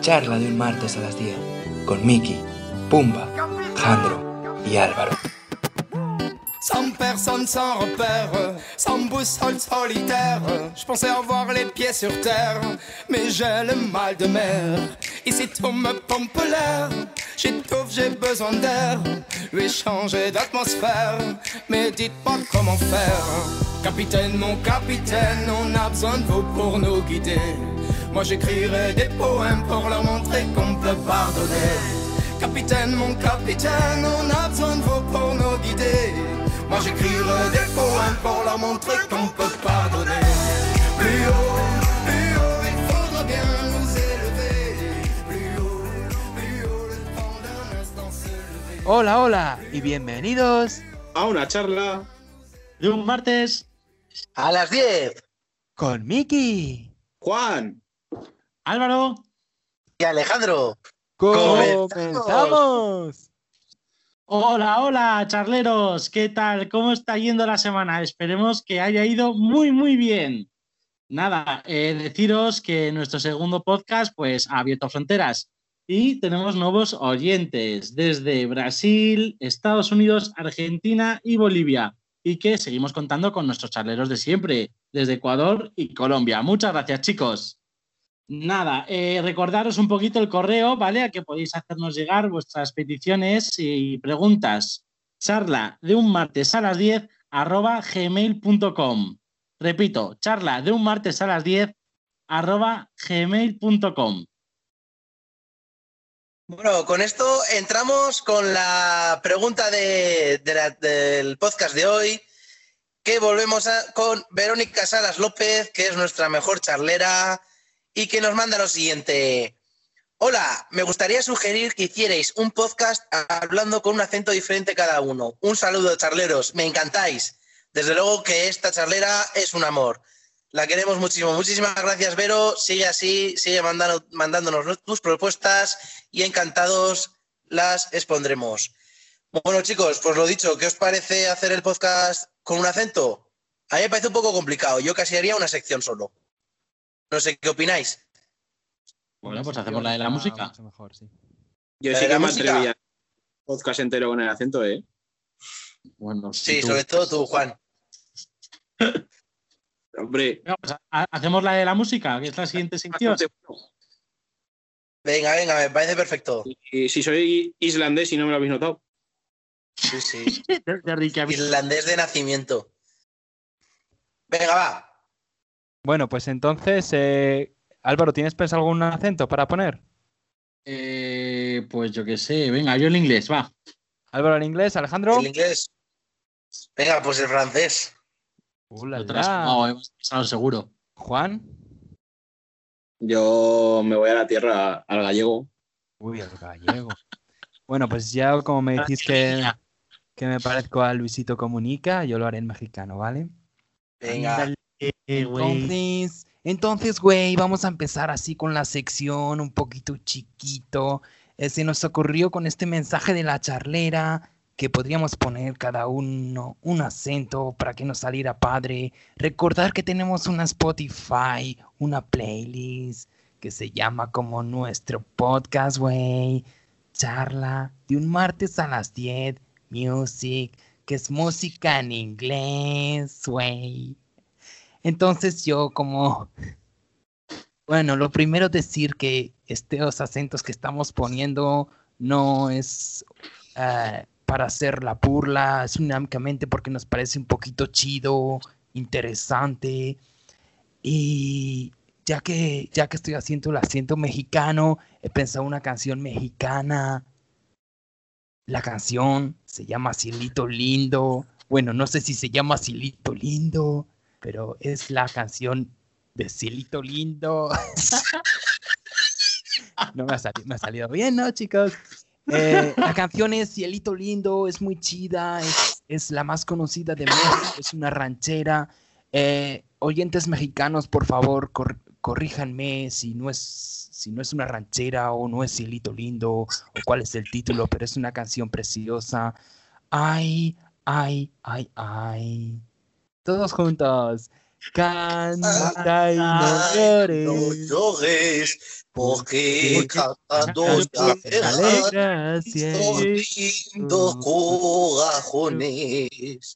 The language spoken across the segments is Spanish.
Charla de un martes a las 10 con Miki, Pumba, Jandro y Álvaro. Sans personne, sans repère, sans boussole solitaire. Je pensais avoir les pieds sur terre, mais j'ai le mal de mer. Ici tout me pompe l'air, j'étouffe, j'ai besoin d'air. Lui changer d'atmosphère, mais dites-moi comment faire. Capitaine, mon capitaine, on a besoin de vous pour nous guider. Moi j'écrirai des poèmes pour leur montrer qu'on peut pardonner. Capitaine, mon capitaine, on a besoin de vous pour nous guider. Moi j'écrirai des poèmes pour leur montrer qu'on peut pardonner. Plus haut, plus haut, il faudra bien nous élever. Plus haut, plus haut, le temps d'un instant se lever. Hola, hola y bienvenidos a una charla de un martes A las 10. con Miki. Juan. Álvaro, Y Alejandro. comenzamos. Hola, hola, charleros. ¿Qué tal? ¿Cómo está yendo la semana? Esperemos que haya ido muy, muy bien. Nada, eh, deciros que nuestro segundo podcast pues ha abierto fronteras y tenemos nuevos oyentes desde Brasil, Estados Unidos, Argentina y Bolivia. Y que seguimos contando con nuestros charleros de siempre, desde Ecuador y Colombia. Muchas gracias, chicos. Nada, eh, recordaros un poquito el correo, ¿vale? A que podéis hacernos llegar vuestras peticiones y preguntas. Charla de un martes a las 10 arroba gmail.com. Repito, charla de un martes a las 10 arroba gmail.com. Bueno, con esto entramos con la pregunta del podcast de hoy, que volvemos a- con Verónica Salas López, que es nuestra mejor charlera, y que nos manda lo siguiente. Hola, me gustaría sugerir que hicierais un podcast hablando con un acento diferente cada uno. Un saludo, charleros, me encantáis. Desde luego que esta charlera es un amor. La queremos muchísimo. Muchísimas gracias, Vero. Sigue así, sigue mandando- mandándonos tus propuestas y encantados las expondremos. Bueno, chicos, pues lo dicho, ¿qué os parece hacer el podcast con un acento? A mí me parece un poco complicado. Yo casi haría una sección solo. No sé qué opináis. Bueno, pues hacemos la de la música. Mucho mejor, sí. Yo ¿La sí que la me atrevía. Podcast entero con el acento, ¿eh? Bueno, Sí, tú. sobre todo tú, Juan. Hombre. Venga, pues, ha- hacemos la de la música, que es la siguiente sección. Venga, venga, me parece perfecto. Y si soy islandés y no me lo habéis notado. Sí, sí. Irlandés de nacimiento. Venga, va. Bueno, pues entonces, eh, Álvaro, ¿tienes pensado algún acento para poner? Eh, pues yo qué sé, venga, yo el inglés, va. Álvaro en inglés, Alejandro. El inglés. Venga, pues el francés. Lo transformado, hemos pensado seguro. Juan. Yo me voy a la tierra, al gallego. Uy, el gallego. bueno, pues ya como me decís que, que me parezco a Luisito Comunica, yo lo haré en mexicano, ¿vale? Venga. Entonces, entonces, güey, vamos a empezar así con la sección un poquito chiquito. Eh, se nos ocurrió con este mensaje de la charlera que podríamos poner cada uno un acento para que nos saliera padre. Recordar que tenemos una Spotify, una playlist que se llama como nuestro podcast, güey. Charla de un martes a las 10, music, que es música en inglés, güey. Entonces yo como, bueno, lo primero decir que estos acentos que estamos poniendo no es eh, para hacer la burla, es únicamente porque nos parece un poquito chido, interesante. Y ya que, ya que estoy haciendo el acento mexicano, he pensado una canción mexicana. La canción se llama Cielito Lindo. Bueno, no sé si se llama Cielito Lindo, pero es la canción de Cielito Lindo. no me ha, salido bien, ¿no, chicos? Eh, la canción es Cielito Lindo, es muy chida, es, la más conocida de México, es una ranchera. Eh, oyentes mexicanos, por favor, cor- corríjanme si no, es, si no es una ranchera o no es Cielito Lindo o cuál es el título, pero es una canción preciosa. Ay, ay, ay, ay. Todos juntos. Canta y no llores. no llores, porque cantando te alegras, estos lindos corazones.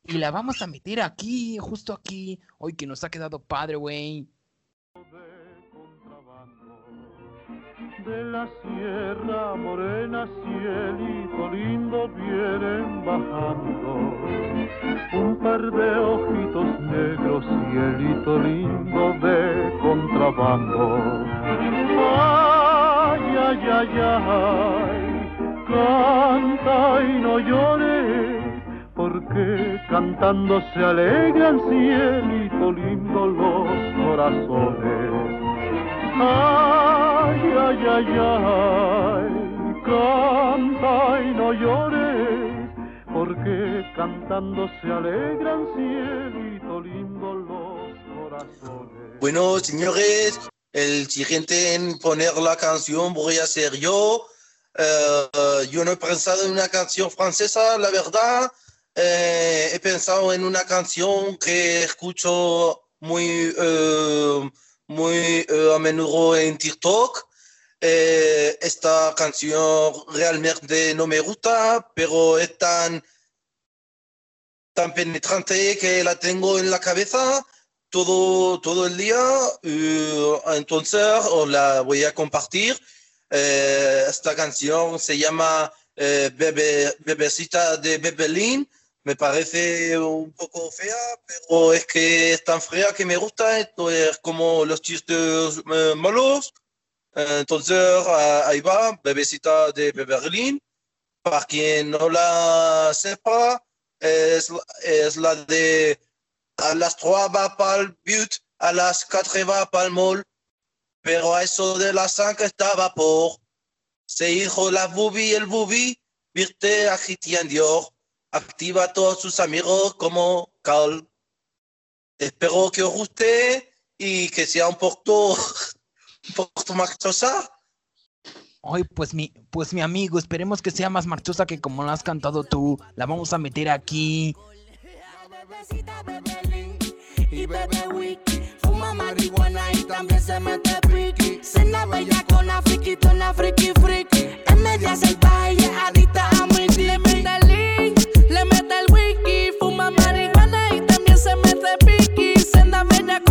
Y la vamos a meter aquí, justo aquí. Hoy que nos ha quedado padre, güey. De la sierra morena, cielito lindo vienen bajando. Un par de ojitos negros, cielito lindo de contrabando. Ay, ay, ay, ay, canta y no llores, porque cantando se alegran, cielito lindo los corazones. Ay, ay, ay, ay, canta y no llores, porque cantando se alegran, cielito lindo los corazones. Bueno, señores, el siguiente en poner la canción voy a ser yo. Eh, yo no he pensado en una canción francesa, la verdad. Eh, he pensado en una canción que escucho muy, eh, muy eh, a menudo en TikTok. Eh, esta canción realmente no me gusta, pero es tan, penetrante que la tengo en la cabeza todo, todo el día. eh, entonces os la voy a compartir. Esta canción se llama eh, Bebe, Bebecita de Bebelín. Me parece un poco fea, pero es que es tan fea que me gusta. Esto es como los chistes eh, malos. Eh, Entonces ah, ahí va, Bebecita de Berlín. Para quien no la sepa, es, es la de a las 3 va para el but, a las 4 va para el mall. Pero a eso de las 5 estaba por. Se dijo la bubi, el bubi, virte a Christian Dior. Activa a todos sus amigos como Carl. Espero que os guste y que sea un poco, un poco marchosa. Ay, pues mi, pues mi amigo, esperemos que sea más marchosa que como la has cantado tú. La vamos a meter aquí. Y bebe wiki. Fuma marihuana y también se mete piqui. Cena bella con la friquitona, friki, friki. Es media salvaje y adicta a la friquitona,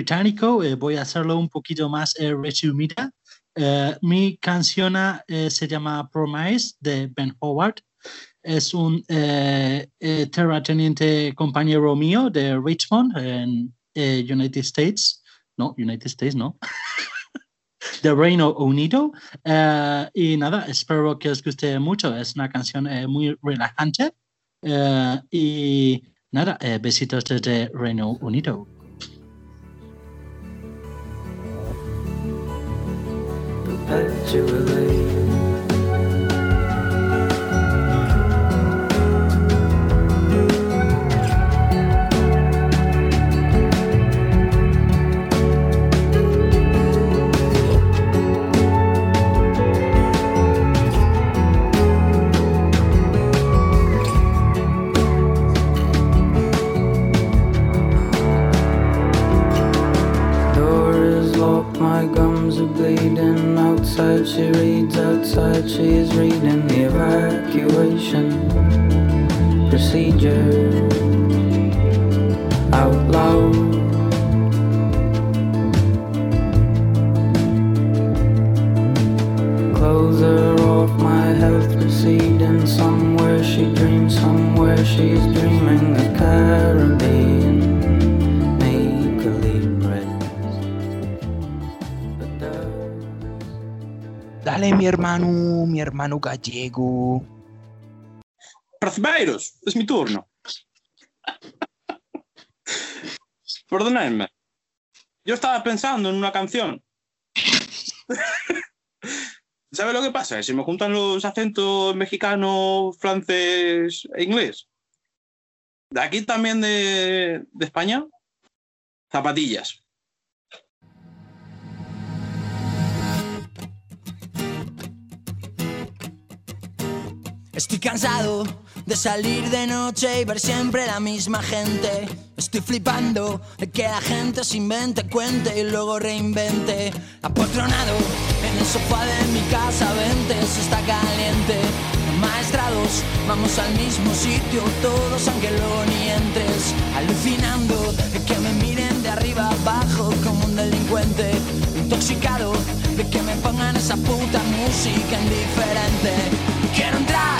británico eh, voy a hacerlo un poquito más eh, resumida. Eh, mi canción se llama Promise de Ben Howard. Es un terrateniente compañero mío de Richmond en United States. No, United States, no. de Reino Unido. Y nada, espero que os guste mucho. Es una canción muy relajante. Y nada, besitos desde Reino Unido. perpetually. Gallego. Brasileiros, es mi turno. Perdonadme. Yo estaba pensando en una canción. ¿Sabes lo que pasa? Si me juntan los acentos mexicano, francés e inglés. De aquí también de, de España, zapatillas. Estoy cansado de salir de noche y ver siempre la misma gente. Estoy flipando de que la gente se invente, cuente y luego reinvente. Apotronado en el sofá de mi casa, vente, se está caliente. Maestrados, vamos al mismo sitio, todos aunque luego ni entres. Alucinando de que me miren de arriba abajo como un delincuente. Intoxicado de que me pongan esa puta música indiferente. Quiero entrar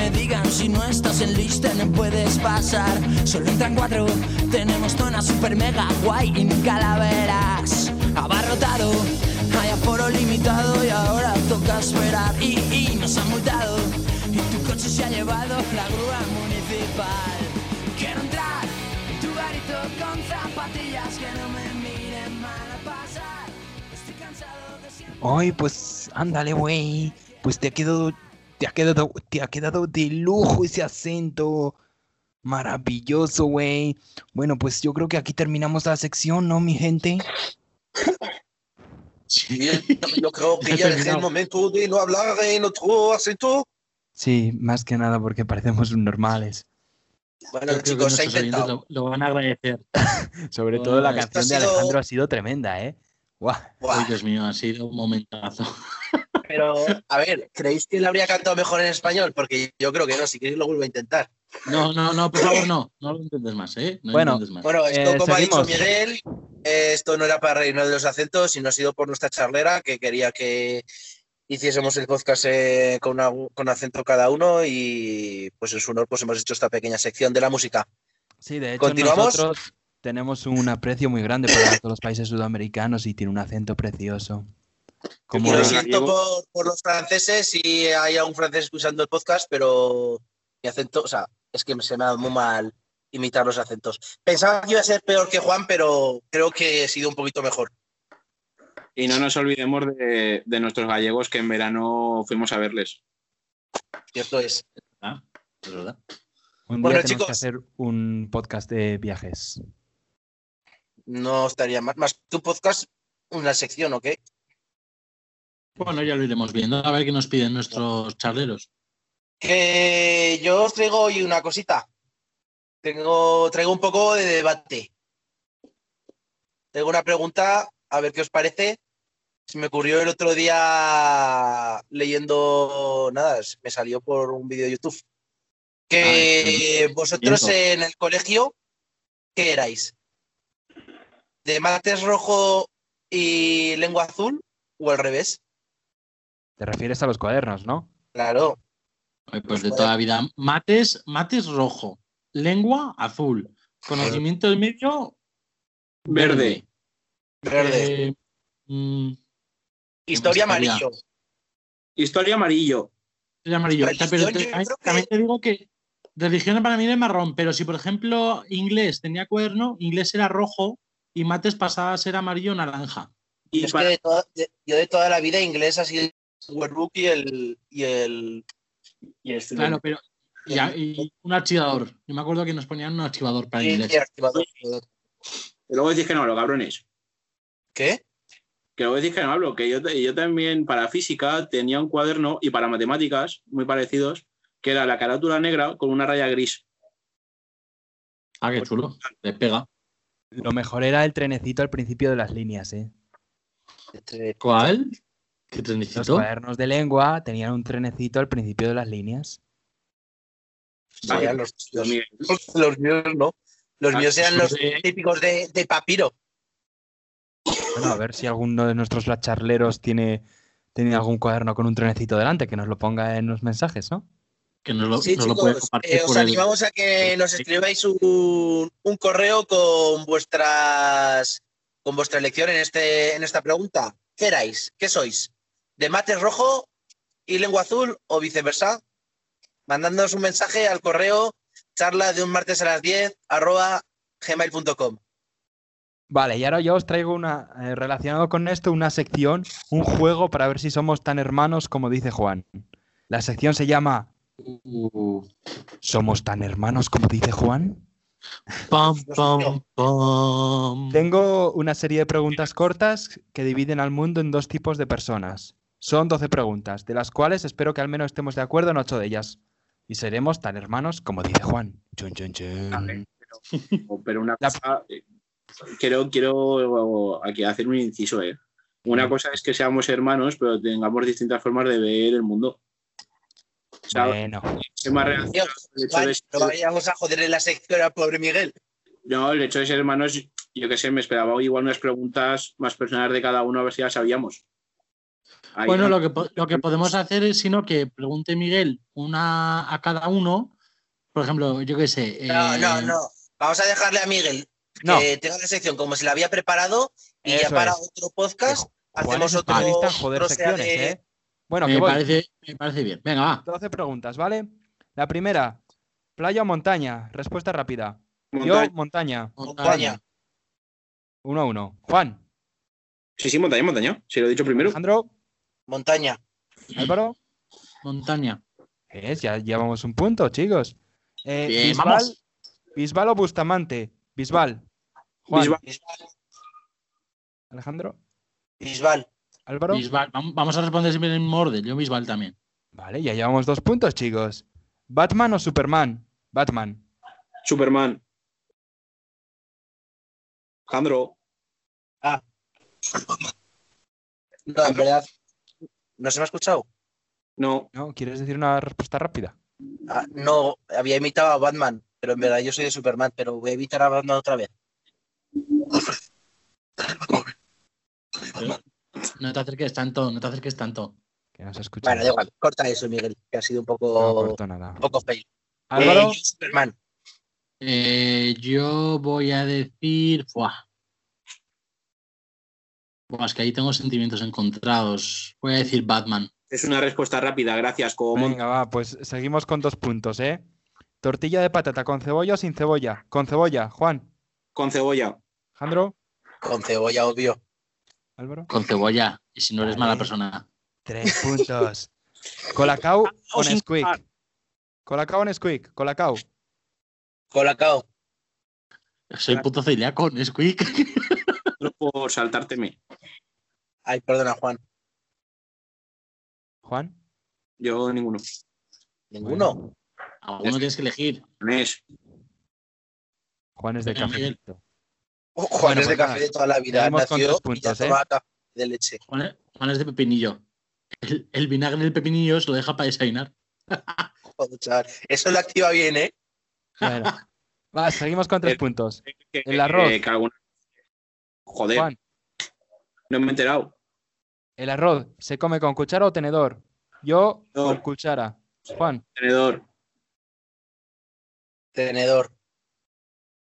Me digan si no estás en lista no puedes pasar. Solo entran cuatro, tenemos zona super mega guay y nunca la verás. Abarrotado, hay aforo limitado y ahora toca esperar. Y, y nos han multado y tu coche se ha llevado la grúa municipal. Quiero entrar en tu garito con zapatillas que no me miren mal a pasar. Estoy cansado de siempre. Ay, pues ándale, güey. Pues te ha quedado, te ha quedado, te ha quedado de lujo ese acento. Maravilloso, güey. Bueno, pues yo creo que aquí terminamos la sección, ¿no, mi gente? Sí, yo creo que ya es el momento de no hablar en otro acento. Sí, más que nada porque parecemos normales. Bueno, Yo chicos, se ha intentado. lo, lo van a agradecer. Sobre Bueno, todo la canción de sido- Alejandro ha sido tremenda, ¿eh? Guau. Ay, Dios mío, ha sido un momentazo. Pero, a ver, ¿creéis que él habría cantado mejor en español? Porque yo creo que no, si queréis lo vuelvo a intentar. No, no, no, por favor, no. No lo intentes más, ¿eh? No Bueno, intentes más. Bueno, esto, Eh, como ha dicho. Miguel, eh, esto no era para reírnos de los acentos, sino ha sido por nuestra charlera, que quería que hiciésemos el podcast eh, con, una- con acento cada uno y pues en su honor pues hemos hecho esta pequeña sección de la música. Sí, de hecho ¿Continuamos? nosotros tenemos un aprecio muy grande para todos los países sudamericanos y tiene un acento precioso. Como y lo siento por, por los franceses si hay algún francés escuchando el podcast, pero mi acento, o sea, es que se me da muy mal imitar los acentos. Pensaba que iba a ser peor que Juan, pero creo que he sido un poquito mejor. Y no nos olvidemos de, de nuestros gallegos que en verano fuimos a verles. Cierto es. Ah, es verdad. un Bueno, día tenemos que chicos. hacer un podcast de viajes. No estaría más. Más tu podcast, una sección, ¿ok? Bueno, ya lo iremos viendo. A ver qué nos piden nuestros charleros. Que yo os traigo hoy una cosita. Tengo, traigo un poco de debate. Tengo una pregunta, a ver qué os parece. Se me ocurrió el otro día leyendo, nada, me salió por un vídeo de YouTube. Que vosotros Tiempo. en el colegio, ¿qué erais? ¿De mates rojo y lengua azul o al revés? Te refieres a los cuadernos, ¿no? Claro. Pues de toda la vida. Mates, mates rojo. Lengua azul. Conocimiento del medio Verde. Verde. Eh, mm, Historia amarillo. Historia amarillo. es amarillo. Religión, Pero te- que- también te digo que religión para mí era marrón, pero si por ejemplo inglés tenía cuaderno, inglés era rojo y mates pasaba a ser amarillo o naranja. Y Es para- que de toda- de- yo de toda la vida inglés ha sido el Wordbook y el, y el, y el Claro, pero y, un archivador. Yo me acuerdo que nos ponían un archivador para y inglés. el archivador. y luego decís que no, los cabrones. ¿Qué? Que luego decís que no hablo, que yo, yo también para física tenía un cuaderno y para matemáticas muy parecidos, que era la carátula negra con una raya gris. Ah, qué chulo. Le pega. Lo mejor era el trenecito al principio de las líneas, ¿eh? Este, ¿Cuál? ¿Qué Los trenecito? cuadernos de lengua tenían un trenecito al principio de las líneas. serían los, Dios los, mío. los míos no. Los Ah, míos eran los típicos de, de papiro. Bueno, a ver si alguno de nuestros charleros tiene, tiene algún cuaderno con un trenecito delante, que nos lo ponga en los mensajes, ¿no? Que nos lo, Sí, nos lo puede chicos, compartir eh, os por el- animamos a que nos escribáis un, un correo con vuestras con vuestra elección en este en esta pregunta. ¿Qué erais? ¿Qué sois? ¿De mate rojo y lengua azul o viceversa? Mandándonos un mensaje al correo charla de un martes a las 10 arroba gmail.com. Vale, y ahora yo os traigo una, eh, relacionado con esto, una sección, un juego para ver si somos tan hermanos como dice Juan. La sección se llama ¿Somos tan hermanos como dice Juan? pam, pam, pam. Tengo una serie de preguntas cortas que dividen al mundo en dos tipos de personas. Son 12 preguntas, de las cuales espero que al menos estemos de acuerdo en 8 de ellas. Y seremos tan hermanos como dice Juan. Chun, chun, chun. Vale. O- Pero una La- cosa, eh, quiero, quiero aquí hacer un inciso. eh. Una cosa es que seamos hermanos, pero tengamos distintas formas de ver el mundo. O sea, Bueno, más Juan, no vayamos a joder en la sección al pobre Miguel. no, el hecho de ser hermanos, yo qué sé, me esperaba igual unas preguntas más personales de cada uno, a ver si ya sabíamos. Ahí, Bueno, ¿no? lo que, lo que podemos hacer es, sino que pregunte Miguel una a cada uno. Por ejemplo, yo qué sé. No, eh, no, no. Vamos a dejarle a Miguel no. que tenga la sección como se la había preparado y ya para es. otro podcast Juan hacemos otro, joder secciones, de- ¿eh? Bueno, que me, voy. parece, me parece bien. Venga, va. 12 preguntas, ¿vale? La primera, playa o montaña. Respuesta rápida. Montaña. Yo, montaña. Montaña. 1 a 1. Juan, Sí, sí, montaña, montaña. Si lo he dicho primero. Alejandro, Montaña. Álvaro. Montaña. Es, ya llevamos un punto, chicos. Eh, Bien, Bisbal, vamos. Bisbal o Bustamante. Bisbal. Juan, Bisbal. Alejandro, Bisbal. Álvaro. Bisbal. Vam- Vamos a responder siempre en el mismo orden. Yo Bisbal también. Vale, ya llevamos dos puntos, chicos. ¿Batman o Superman? Batman. Superman. Alejandro. No, en verdad. ¿No se me ha escuchado? No. ¿No? ¿Quieres decir una respuesta rápida? Ah, no, había imitado a Batman, pero en verdad yo soy de Superman, pero voy a imitar a Batman otra vez. No te acerques tanto, no te acerques tanto. Que no se escucha. Bueno, da igual, corta eso, Miguel, que ha sido un poco, nada. un poco fail. Álvaro, Eh, yo Superman. Eh, yo voy a decir. Buah. Buah, es que ahí tengo sentimientos encontrados. Voy a decir Batman. Es una respuesta rápida, gracias. Como venga, va, pues seguimos con dos puntos, ¿eh? Tortilla de patata con cebolla o sin cebolla. Con cebolla, Juan. con cebolla. Alejandro, Con cebolla, obvio. Álvaro. Con cebolla. Y si no eres Vale. mala persona. Tres puntos. Colacao o sin Nesquik. sal. Colacao o Nesquik. Colacao. Colacao. Soy puto celíaco, Nesquik. Solo por saltárteme. Ay, perdona, Juan. Juan. Yo ninguno. Ninguno. Bueno, Alguno tienes que elegir. Nes. Juan es de cafecito. Oh, Juan Bueno, es de pues café de toda la vida. Nació tres y ya puntos, ¿eh? tomaba café de leche. Juan es, Juan es de pepinillo. El, el vinagre del pepinillo se lo deja para desayunar. Joder, chaval. Eso lo activa bien, ¿eh? Bueno. Va, seguimos con tres Eh, puntos. El arroz. que alguna- Joder, Juan, no me he enterado. ¿el arroz se come con cuchara o tenedor? Yo con cuchara. Juan, Tenedor. Tenedor.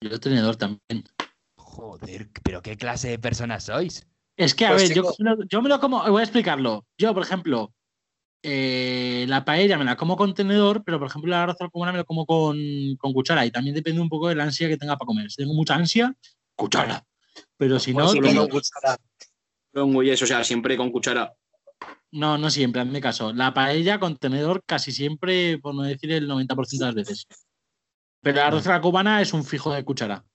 Yo tenedor también. joder, pero qué clase de personas sois. Es que, a Pues, ver, yo, me lo- yo me lo como, voy a explicarlo. Yo, por ejemplo, eh, la paella me la como con tenedor, pero por ejemplo, el arroz al me lo como con, con cuchara. Y también depende un poco de la ansia que tenga para comer. Si tengo mucha ansia, cuchara. Pero si no, tenedor. con cuchara. Lo engulles, o sea, siempre con cuchara. no, no siempre, hazme caso. La paella con tenedor casi siempre, por no decir el 90% de las veces. Pero el arroz a la cubana es un fijo de cuchara.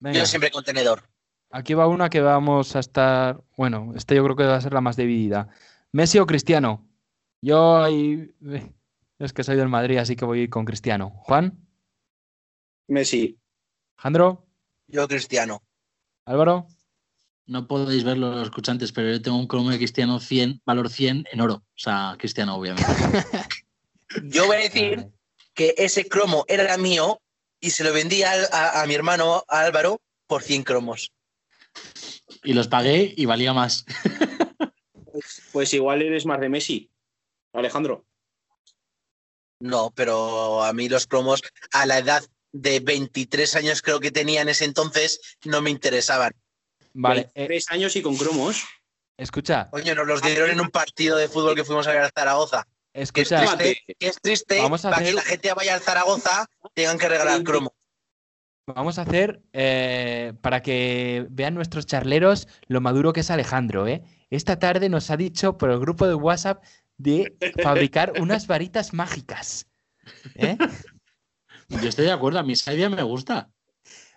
Venga, Yo siempre con tenedor. aquí va una que vamos a estar. Bueno, esta yo creo que va a ser la más dividida. ¿Messi o Cristiano? Yo ahí. eh, Es que soy del Madrid, así que voy con Cristiano. ¿Juan? Messi. ¿Alejandro? Yo cristiano. ¿Álvaro? No podéis verlo los escuchantes, pero yo tengo un cromo de Cristiano 100, valor 100 en oro. O sea, Cristiano, obviamente. Yo voy a decir que ese cromo era mío y se lo vendí al- a, a mi hermano a Álvaro por 100 cromos. Y los pagué y valía más. Pues igual eres más de Messi, Alejandro. No, pero a mí los cromos a la edad de 23 años creo que tenía en ese entonces no me interesaban. Vale, eh, Tres años y con cromos. escucha, Coño, nos los dieron en un partido de fútbol que fuimos a ver a Zaragoza. Que es escucha. triste, que es triste Vamos a para que la gente vaya al Zaragoza tengan que regalar cromo. Vamos a hacer eh, para que vean nuestros charleros lo maduro que es Alejandro, ¿eh? Esta tarde nos ha dicho por el grupo de WhatsApp de fabricar unas varitas mágicas. ¿eh? Yo estoy de acuerdo, a mí esa idea me gusta.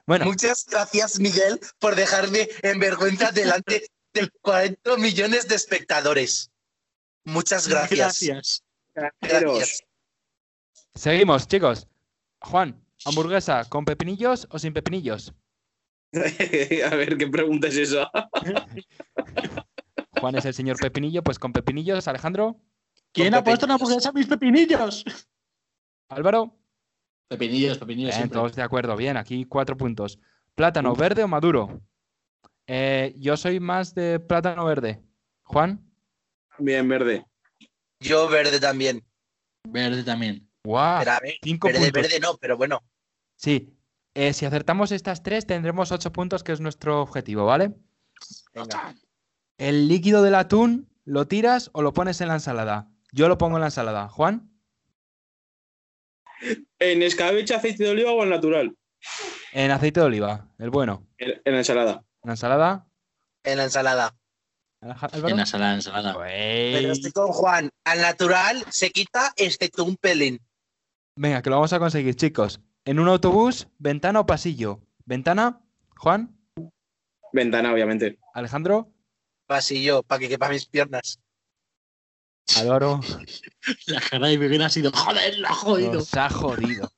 Bueno, Muchas gracias, Miguel, por dejarme en vergüenza delante de 40 millones de espectadores. Muchas gracias. Gracias. seguimos, chicos. Juan, hamburguesa, ¿con pepinillos o sin pepinillos? a ver, ¿qué pregunta es esa? Juan es el señor pepinillo, pues con pepinillos, Alejandro, ¿Quién ha puesto una hamburguesa a mis pepinillos? Álvaro. Pepinillos, pepinillos. Bien, siempre. todos de acuerdo, bien, aquí cuatro puntos. ¿Plátano verde o maduro? Eh, yo soy más de plátano verde. Juan, Bien, verde. Yo verde también. Verde también. ¡guau! Pero a ver, cinco verde, puntos. verde no, pero bueno. Sí, eh, si acertamos estas tres tendremos ocho puntos, que es nuestro objetivo, ¿vale? Venga. ¿El líquido del atún lo tiras o lo pones en la ensalada? Yo lo pongo en la ensalada. Juan, ¿En escabeche, aceite de oliva o al natural? en aceite de oliva, el bueno. En, en la ensalada. En la ensalada. En la ensalada. Álvaro. En la ensalada, ensalada. Pero estoy con Juan. Al natural se quita excepto un pelín. Venga, que lo vamos a conseguir, chicos. En un autobús, ventana o pasillo. Ventana, Juan, Ventana, obviamente. Alejandro, Pasillo, para que quepa mis piernas. Álvaro. La cara de Miguel ha sido, joder, la ha jodido. Nos ha jodido.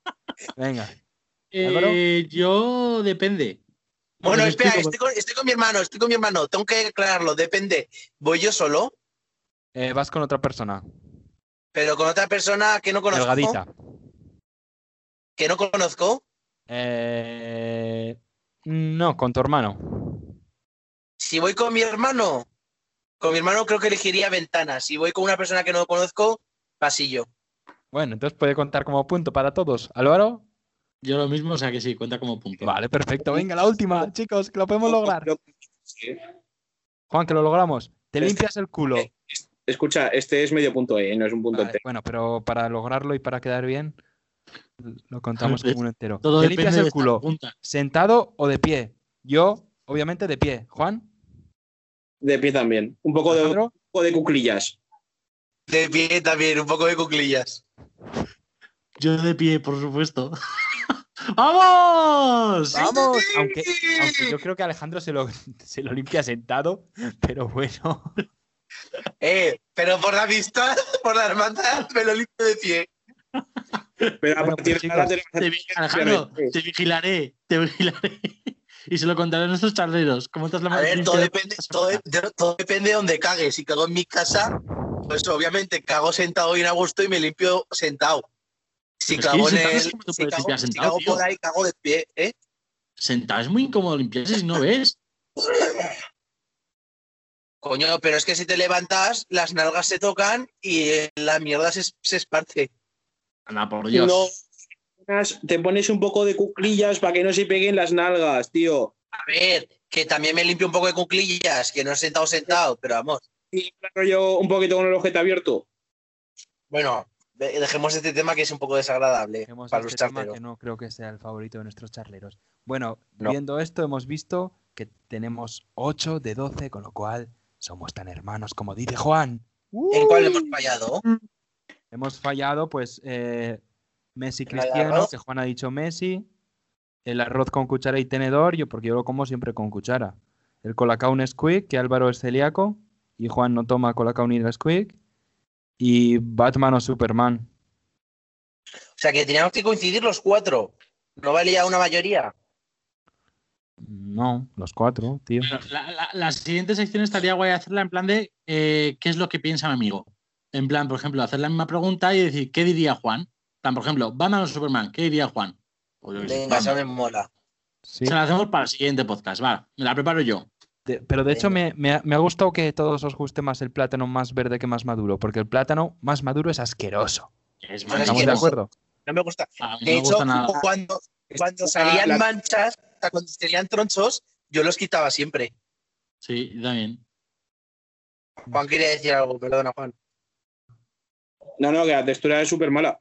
Venga. Álvaro. Eh, yo depende. Bueno, espera, estoy estoy con, estoy con mi hermano, estoy con mi hermano. Tengo que aclararlo, depende. Voy yo solo, eh, vas con otra persona. pero con otra persona que no conozco. Delgadita. Que no conozco. Eh, no, con tu hermano. Si voy con mi hermano, con mi hermano creo que elegiría ventana. Si voy con una persona que no conozco, pasillo. Bueno, entonces puede contar como punto para todos. Álvaro. Yo lo mismo, o sea que sí, cuenta como punto. Vale, perfecto. Venga, la última, chicos, que lo podemos lograr. Juan, que lo logramos. Te Este- limpias el culo. Eh, Escucha, este es medio punto E, no es un punto Vale, entero. bueno, pero para lograrlo y para quedar bien, lo contamos como un entero. Todo ¿Te limpias el culo sentado o de pie? Yo, obviamente, de pie. Juan, De pie también. Un poco de, un poco de cuclillas. De pie también, un poco de cuclillas. Yo de pie, por supuesto. ¡Vamos! vamos. Aunque, aunque yo creo que Alejandro se lo, se lo limpia sentado, pero bueno. Eh, pero por la amistad, por la hermandad, me lo limpio de pie. Pero a Bueno, partir pues, de ahora Te Alejandro, te vigilaré, te vigilaré. Y se lo contaré a nuestros charleros. ¿Cómo te has A ver, todo depende, todo, de- todo depende de donde cague. Si cago en mi casa, pues obviamente cago sentado bien a gusto y me limpio sentado. Si cago en el. Si cago, si por ahí, cago de pie, ¿eh? Sentado es muy incómodo limpiarse si no ves. Coño, pero es que si te levantas, las nalgas se tocan y la mierda se, se esparce. Anda, por Dios. No, te pones un poco de cuclillas para que no se peguen las nalgas, tío. A ver, que también me limpio un poco de cuclillas, que no he sentado sentado, pero vamos. Y claro, yo un poquito con el ojete abierto. Bueno, de- dejemos este tema que es un poco desagradable Dejemos para los este tema charteros. que no creo que sea el favorito de nuestros charleros. Bueno, No. viendo esto, hemos visto que tenemos 8 de 12, con lo cual somos tan hermanos como dice Juan. ¿En cuál hemos fallado? Hemos fallado, pues, eh, Messi ¿En la de Cristiano, que Juan ha dicho Messi. El arroz con cuchara y tenedor, yo porque yo lo como siempre con cuchara. El colacao Nesquik, que Álvaro es celíaco y Juan no toma colacao ni Nesquik. Y Batman o Superman. O sea, que teníamos que coincidir los cuatro. ¿No valía una mayoría? No, los cuatro, tío. Bueno, La, la- la siguiente sección estaría guay hacerla en plan de eh, ¿qué es lo que piensa mi amigo? En plan, por ejemplo, hacer la misma pregunta y decir ¿qué diría Juan? Plan, por ejemplo, Batman o Superman, ¿qué diría Juan? Pues Venga, eso Batman. me mola. Sí. Se la hacemos para el siguiente podcast. Va, me la preparo yo. De- pero de hecho me, me ha, me ha gustado que todos os guste más el plátano más verde que más maduro, porque el plátano más maduro es asqueroso. Es ¿Estamos de acuerdo? No me gusta. No De hecho, gusta cuando, cuando salían la- manchas, cuando salían tronchos, yo los quitaba siempre. Sí, yo también. Juan quería decir algo, perdona, Juan. No, no, que la textura es súper mala.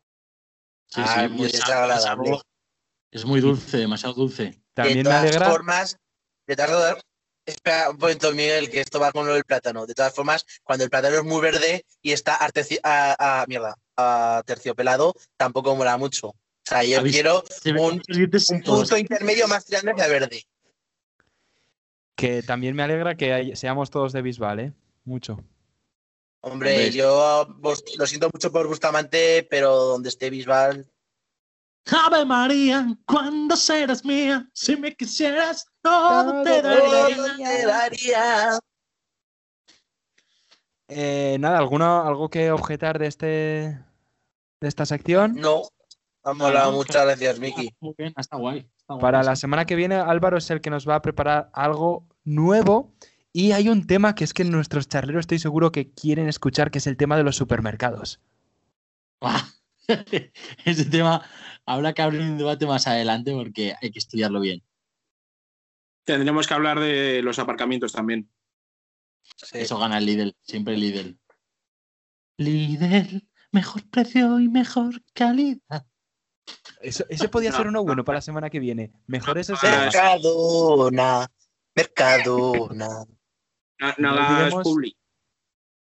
Sí, Ah, sí, es muy y es desagradable. algo- Es muy dulce, demasiado dulce. También de me todas alegra. formas, de todas espera un momento, Miguel, que esto va con lo del plátano. De todas formas, cuando el plátano es muy verde y está arteci- a, a- mierda, a terciopelado, tampoco mola mucho. O sea, yo ¿Habéis- quiero un, punto intermedio más grande que verde. Que también me alegra que hay- seamos todos de Bisbal, ¿eh? Mucho. Hombre, Hombre. yo lo siento mucho por Bustamante, pero donde esté Bisbal. Ave María, cuando serás mía, si me quisieras, todo te todo daría. te daría. Eh, nada, ¿alguna, ¿algo que objetar de este de esta sección? No, ha molado. Muchas gracias, Miki. Muy bien, está guay. está guay. Para la semana que viene, Álvaro es el que nos va a preparar algo nuevo. Y hay un tema que es que nuestros charleros estoy seguro que quieren escuchar, que es el tema de los supermercados. Buah. Ese tema habrá que abrir un debate más adelante porque hay que estudiarlo bien. Tendríamos que hablar de los aparcamientos también. Sí. Eso gana el Lidl, siempre el Lidl. Lidl, mejor precio y mejor calidad. Eso, ese podía No, ser uno bueno para la semana que viene. Mejor eso Ah. Mercadona, Mercadona. No, no No hagas olvidemos- publi.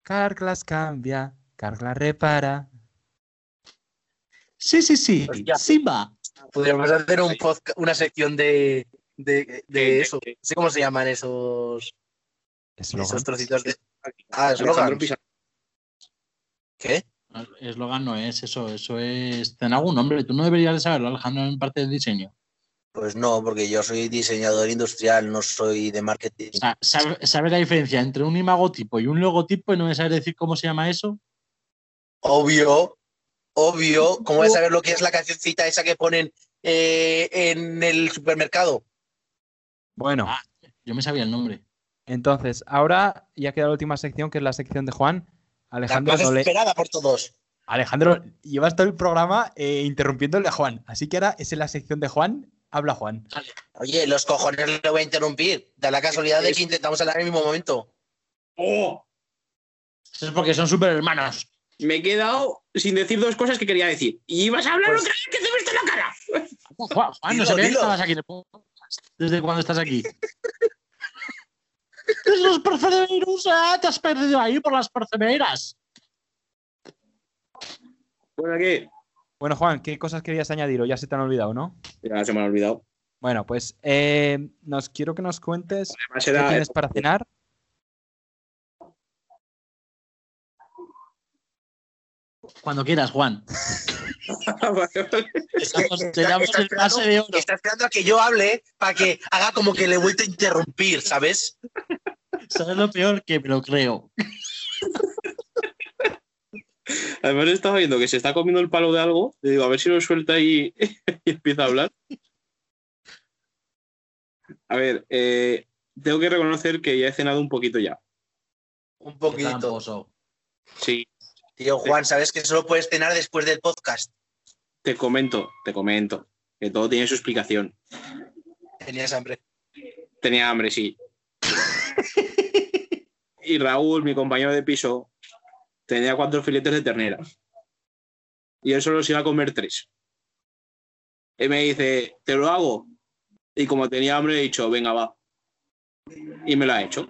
Carglass cambia, Carglass repara. Sí, sí, sí. Hostia. Simba. Podríamos hacer un podcast, una sección de, de, de ¿Qué- eso. No sé cómo se llaman esos, Eslogan. esos trocitos de. Ah. Pisa- ¿Qué? Eslogan no es eso, eso es. Ten algún nombre. Tú no deberías de saberlo, Alejandro, en parte del diseño. Pues no, porque yo soy diseñador industrial, no soy de marketing. O sea, ¿sabe, sabe la diferencia entre un imagotipo y un logotipo y no me sabe decir cómo se llama eso? Obvio, obvio. ¿Cómo voy a saber lo que es la cancioncita esa que ponen eh, en el supermercado? Bueno, Ah. Yo me sabía el nombre. entonces, ahora ya queda la última sección, que es la sección de Juan. La Alejandro, más no le- esperada por todos. Alejandro, llevas todo el programa eh, interrumpiéndole a Juan. Así que ahora es en la sección de Juan. Habla Juan. Oye, los cojones le voy a interrumpir. Da la casualidad de que intentamos hablar en el mismo momento. ¡Oh! Eso es porque son super hermanos. Me he quedado sin decir dos cosas que quería decir. Y ibas a hablar Pues- otra vez que te viste la cara. Juan, Juan, no sabía que estabas aquí. ¿Desde cuándo estás aquí? ¡Es los percebeiros! ¡Ah! Te has perdido ahí por las percebeiras. Bueno, ¿qué? Bueno, Juan, ¿qué cosas querías añadir o ya se te han olvidado, no? Ya se me ha olvidado. Bueno, pues eh, nos quiero que nos cuentes Además qué tienes para cenar. Cuando quieras, Juan. Estamos- el pase de oro. está esperando a que yo hable para que haga como que le he vuelto a interrumpir, ¿sabes? ¿Sabes lo peor? Que me lo creo. Además estaba viendo que se está comiendo el palo de algo. Le digo, a ver si lo suelta y, y empieza a hablar. A ver, eh, tengo que reconocer que ya he cenado un poquito ya. Un poquito. Sí, Tío, Juan, ¿sabes que solo puedes cenar después del podcast? te comento, te comento. Que todo tiene su explicación. Tenías hambre. Tenía hambre, sí. Y Raúl, mi compañero de piso, tenía cuatro filetes de ternera. Y él solo se iba a comer tres. Y me dice, ¿te lo hago? Y como tenía hambre, he dicho, venga, va. Y me lo ha hecho.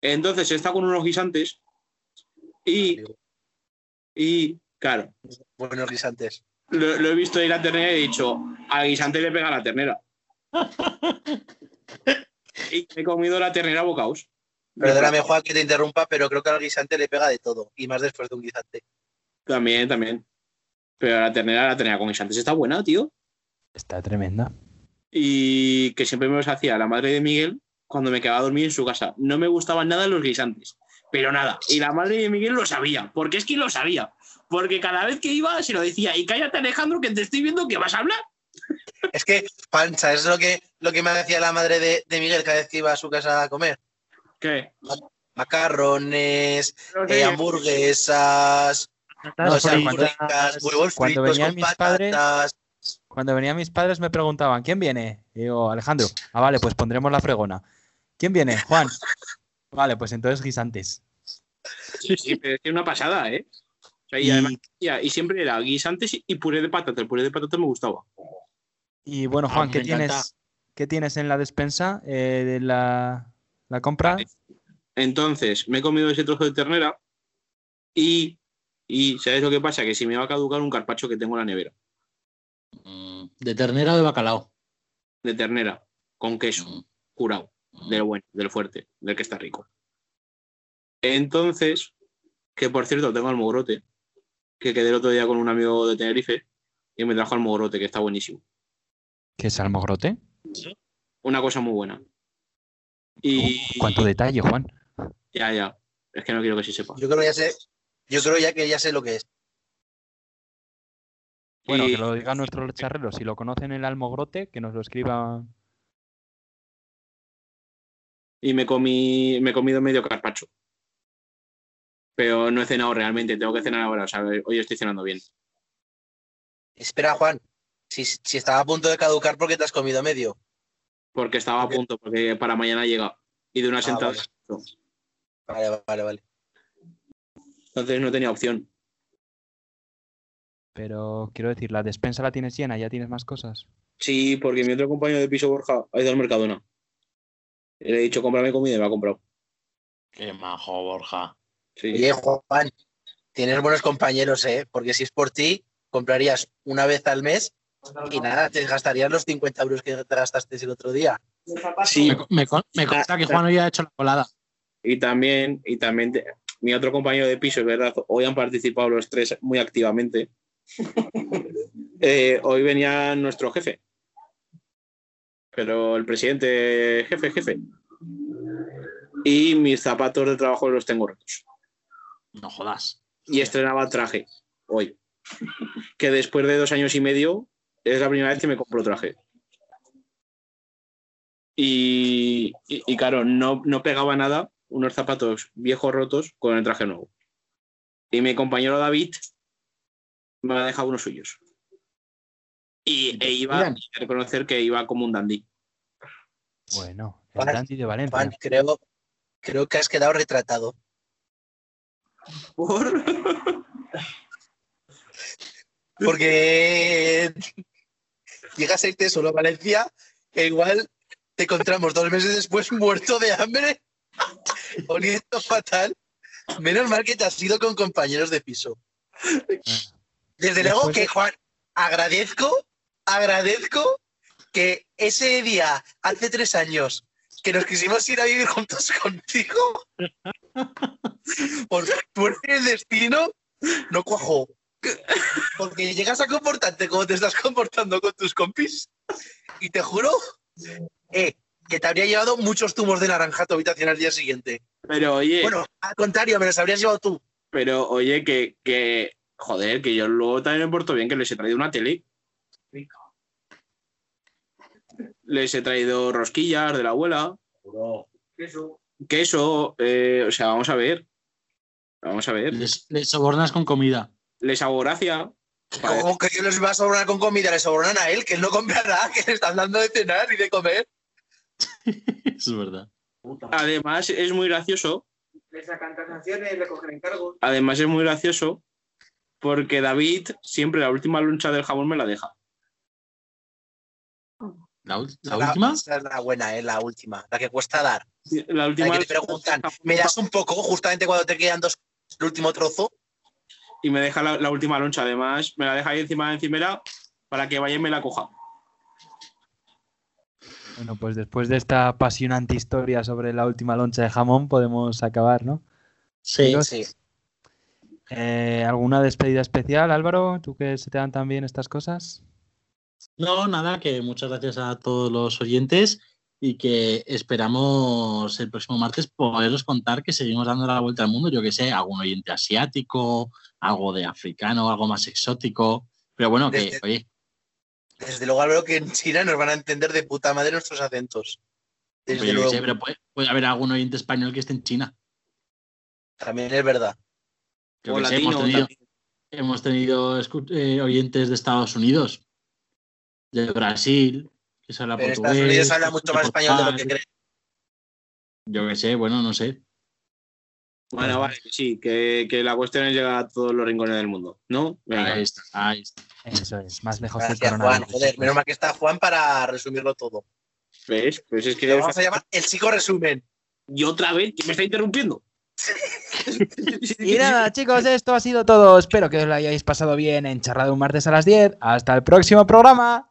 Entonces está con unos guisantes y, y claro, Buenos guisantes. lo, lo he visto ahí la ternera y he dicho, al guisante le pega la ternera. y he comido la ternera a bocaos. Perdóname, Juan, que te interrumpa, pero creo que al guisante le pega de todo. Y más después de un guisante. También, también. Pero la ternera, la ternera con guisantes está buena, tío. Está tremenda. Y que siempre me los hacía la madre de Miguel cuando me quedaba a dormir en su casa. No me gustaban nada los guisantes. Pero nada. Y la madre de Miguel lo sabía. Porque es que lo sabía. Porque cada vez que iba se lo decía. Y cállate, Alejandro, que te estoy viendo que vas a hablar. Es que, pancha, es lo que, lo que me decía la madre de, de Miguel cada vez que iba a su casa a comer. ¿Qué? Macarrones, No eh, sé. hamburguesas, Patatas o sea, fritas. huevos Cuando fritos venían con mis padres- patatas. Cuando venían mis padres me preguntaban, ¿quién viene? Y digo, Alejandro. Ah, vale, pues pondremos la fregona. ¿Quién viene? Juan. Vale, pues entonces guisantes. Sí, sí, pero es que una pasada, ¿eh? O sea, y, Y- además, ya, y siempre era guisantes y, puré de patata. El puré de patata me gustaba. Y bueno, Ah, Juan, ¿qué tienes, ¿qué tienes en la despensa eh, de la, la compra? Entonces, me he comido ese trozo de ternera y, y ¿sabes lo que pasa? Que si me va a caducar un carpacho que tengo en la nevera, Mm, ¿De ternera o de bacalao? de ternera, con queso, Mm, curado, mm. del bueno, del fuerte, del que está rico. Entonces, que por cierto, tengo almogrote, que quedé el otro día con un amigo de Tenerife y me trajo almogrote, que está buenísimo. ¿Qué es almogrote? Una cosa muy buena. Y ¿Cuánto detalle, Juan? ya, ya, es que no quiero que se sepa. Yo creo que ya sé, yo creo ya que ya sé lo que es. Bueno, Y- que lo digan nuestros charreros. Si lo conocen el almogrote, que nos lo escriban. y me comí, me he comido medio carpacho. Pero no he cenado realmente, tengo que cenar ahora, o sea, hoy estoy cenando bien. Espera, Juan, si, si estaba a punto de caducar, ¿por qué te has comido medio? Porque estaba a punto, porque para mañana llega. Y de una Ah, sentada. vale. Vale, vale, vale. Entonces no tenía opción. Pero quiero decir, la despensa la tienes llena, ya tienes más cosas. Sí, porque mi otro compañero de piso, Borja, ha ido al Mercadona. Le he dicho, cómprame comida y me ha comprado. Qué majo, Borja. Sí. Oye, Juan, tienes buenos compañeros, ¿eh? Porque si es por ti, comprarías una vez al mes y nada, te gastarías los 50 euros que te gastaste el otro día. Sí, Me, me con- me consta que Juan hoy ha hecho la colada. y también, y también te- mi otro compañero de piso, es verdad, hoy han participado los tres muy activamente. Eh, hoy venía nuestro jefe. Pero el presidente, jefe, jefe. Y mis zapatos de trabajo los tengo rotos. No jodas. Y estrenaba traje hoy. Que después de dos años y medio es la primera vez que me compro traje. Y, y, y claro, no, no pegaba nada unos zapatos viejos rotos con el traje nuevo. Y mi compañero David me ha dejado unos suyos. Y e iba a reconocer que iba como un dandy. Bueno, el Juan, dandy de Valencia. Juan, creo, creo que has quedado retratado. Porque llegas a irte solo a Valencia e igual te encontramos dos meses después muerto de hambre, oliendo fatal. Menos mal que te has ido con compañeros de piso. Desde luego que, Juan, agradezco, agradezco que ese día, hace tres años, que nos quisimos ir a vivir juntos contigo, por suerte el destino no cuajó. Porque llegas a comportarte como te estás comportando con tus compis y te juro eh, que te habría llevado muchos zumos de naranja a tu habitación al día siguiente. Pero oye, Bueno, al contrario, me los habrías llevado tú. pero oye, que, que, joder, que yo luego también me porto bien, que les he traído una tele. Les he traído rosquillas de la abuela. Queso. eh, o sea, vamos a ver. Vamos a ver. Les, les sobornas con comida. Les hago gracia. Como que yo les va a sobrar con comida, le sobran a él, que él no compra nada, que le están dando de cenar y de comer. Es verdad. Además, es muy gracioso. Les sacan canciones, le cogen encargos. Además, es muy gracioso porque David siempre la última loncha del jamón me la deja. ¿La, ul- la última? Esa es la buena, eh, la última, la que cuesta dar. La La última que te preguntan, ¿me das un poco justamente cuando te quedan dos, el último trozo? Y me deja la, la última loncha. Además, me la deja ahí encima de la encimera para que vaya y me la coja. Bueno, pues después de esta apasionante historia sobre la última loncha de jamón, podemos acabar, ¿no? Sí. Chicos, Sí. eh, ¿Alguna despedida especial, Álvaro? ¿Tú que se te dan tan bien estas cosas? No, nada, que muchas gracias a todos los oyentes y que esperamos el próximo martes poderos contar que seguimos dando la vuelta al mundo, yo que sé, algún oyente asiático, algo de africano, algo más exótico, pero bueno, que, Desde- oye, Desde luego, Álvaro, que en China nos van a entender de puta madre nuestros acentos. Desde Pues yo qué luego, sé, pero puede, puede haber algún oyente español que esté en China. también es verdad. Yo O qué sé, latino hemos tenido, hemos eh, oyentes de Estados Unidos, de Brasil, que se habla portugués. Estados Unidos habla mucho más español de lo que crees. Yo qué sé, bueno, no sé. Bueno, vale, que sí, que, que la cuestión es llegar a todos los rincones del mundo, ¿no? Venga. Ahí está, ahí está. Eso es, más lejos que el Gracias, Juan. coronavirus. Joder, menos mal que está Juan para resumirlo todo. ¿Ves? Pues es que. Lo vamos a llamar el psico resumen. Y otra vez, que me está interrumpiendo. Y nada, chicos, esto ha sido todo. Espero que os lo hayáis pasado bien en Charla de un martes a las 10. Hasta el próximo programa.